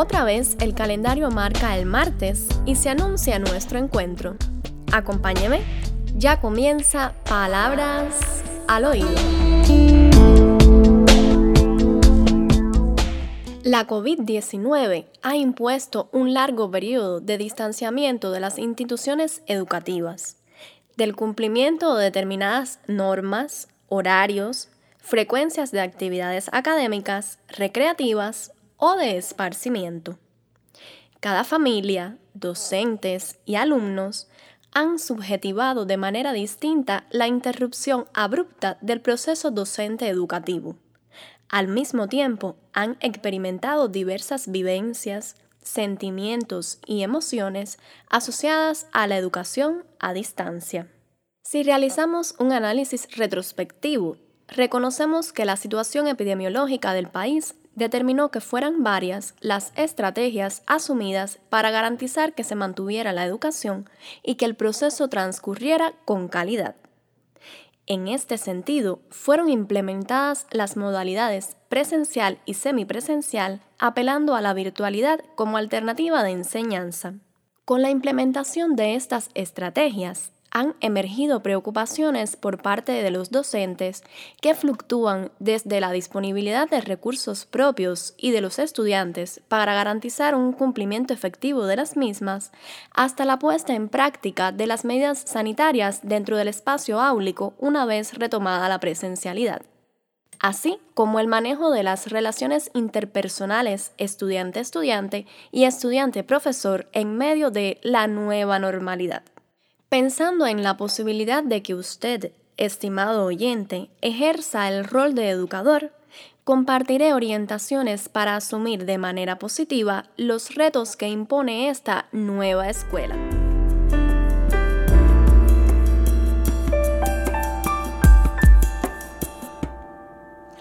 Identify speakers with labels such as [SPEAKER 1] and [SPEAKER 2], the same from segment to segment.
[SPEAKER 1] Otra vez el calendario marca el martes y se anuncia nuestro encuentro. Acompáñeme, ya comienza Palabras al Oído. La COVID-19 ha impuesto un largo periodo de distanciamiento de las instituciones educativas, del cumplimiento de determinadas normas, horarios, frecuencias de actividades académicas, recreativas o de esparcimiento. Cada familia, docentes y alumnos han subjetivado de manera distinta la interrupción abrupta del proceso docente educativo. Al mismo tiempo, han experimentado diversas vivencias, sentimientos y emociones asociadas a la educación a distancia. Si realizamos un análisis retrospectivo, reconocemos que la situación epidemiológica del país determinó que fueran varias las estrategias asumidas para garantizar que se mantuviera la educación y que el proceso transcurriera con calidad. En este sentido, fueron implementadas las modalidades presencial y semipresencial, apelando a la virtualidad como alternativa de enseñanza. Con la implementación de estas estrategias, han emergido preocupaciones por parte de los docentes que fluctúan desde la disponibilidad de recursos propios y de los estudiantes para garantizar un cumplimiento efectivo de las mismas hasta la puesta en práctica de las medidas sanitarias dentro del espacio áulico una vez retomada la presencialidad así como el manejo de las relaciones interpersonales estudiante-estudiante y estudiante-profesor en medio de la nueva normalidad. Pensando en la posibilidad de que usted, estimado oyente, ejerza el rol de educador, compartiré orientaciones para asumir de manera positiva los retos que impone esta nueva escuela.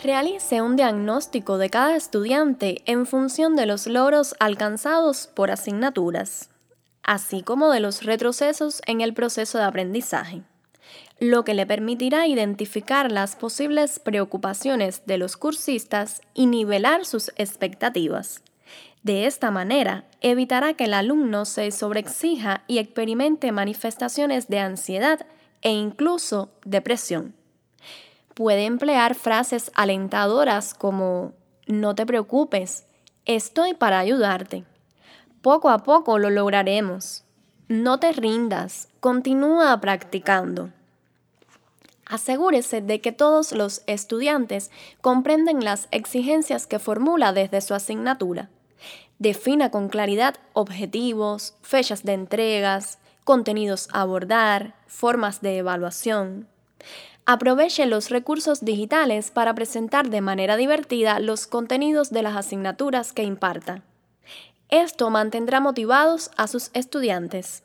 [SPEAKER 1] Realice un diagnóstico de cada estudiante en función de los logros alcanzados por asignaturas así como de los retrocesos en el proceso de aprendizaje, lo que le permitirá identificar las posibles preocupaciones de los cursistas y nivelar sus expectativas. De esta manera, evitará que el alumno se sobreexija y experimente manifestaciones de ansiedad e incluso depresión. Puede emplear frases alentadoras como no te preocupes, estoy para ayudarte poco a poco lo lograremos. No te rindas, continúa practicando. Asegúrese de que todos los estudiantes comprenden las exigencias que formula desde su asignatura. Defina con claridad objetivos, fechas de entregas, contenidos a abordar, formas de evaluación. Aproveche los recursos digitales para presentar de manera divertida los contenidos de las asignaturas que imparta. Esto mantendrá motivados a sus estudiantes.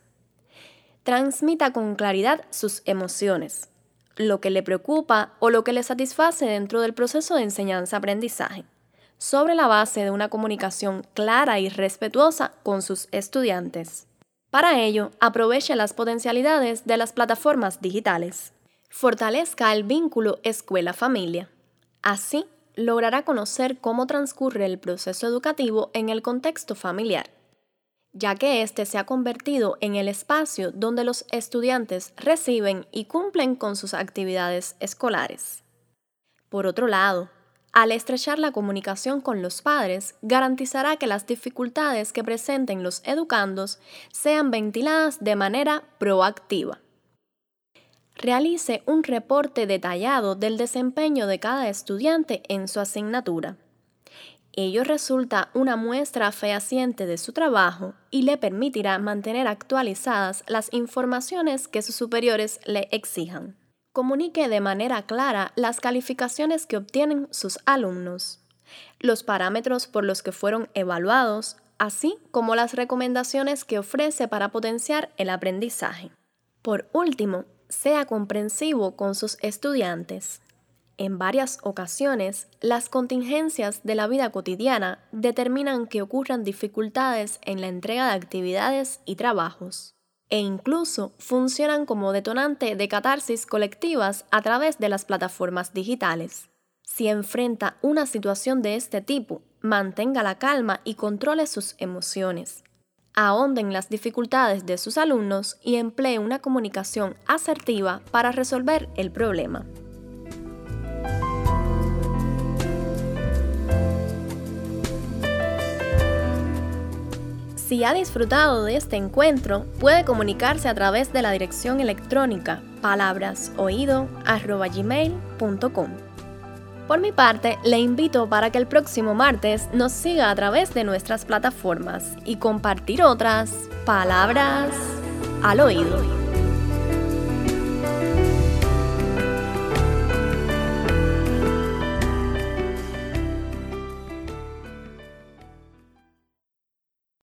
[SPEAKER 1] Transmita con claridad sus emociones, lo que le preocupa o lo que le satisface dentro del proceso de enseñanza-aprendizaje, sobre la base de una comunicación clara y respetuosa con sus estudiantes. Para ello, aproveche las potencialidades de las plataformas digitales. Fortalezca el vínculo escuela-familia. Así, logrará conocer cómo transcurre el proceso educativo en el contexto familiar, ya que éste se ha convertido en el espacio donde los estudiantes reciben y cumplen con sus actividades escolares. Por otro lado, al estrechar la comunicación con los padres, garantizará que las dificultades que presenten los educandos sean ventiladas de manera proactiva realice un reporte detallado del desempeño de cada estudiante en su asignatura. Ello resulta una muestra fehaciente de su trabajo y le permitirá mantener actualizadas las informaciones que sus superiores le exijan. Comunique de manera clara las calificaciones que obtienen sus alumnos, los parámetros por los que fueron evaluados, así como las recomendaciones que ofrece para potenciar el aprendizaje. Por último, sea comprensivo con sus estudiantes. En varias ocasiones, las contingencias de la vida cotidiana determinan que ocurran dificultades en la entrega de actividades y trabajos, e incluso funcionan como detonante de catarsis colectivas a través de las plataformas digitales. Si enfrenta una situación de este tipo, mantenga la calma y controle sus emociones. Ahonde en las dificultades de sus alumnos y emplee una comunicación asertiva para resolver el problema. Si ha disfrutado de este encuentro, puede comunicarse a través de la dirección electrónica palabrasoído.gmail.com. Por mi parte, le invito para que el próximo martes nos siga a través de nuestras plataformas y compartir otras palabras al oído.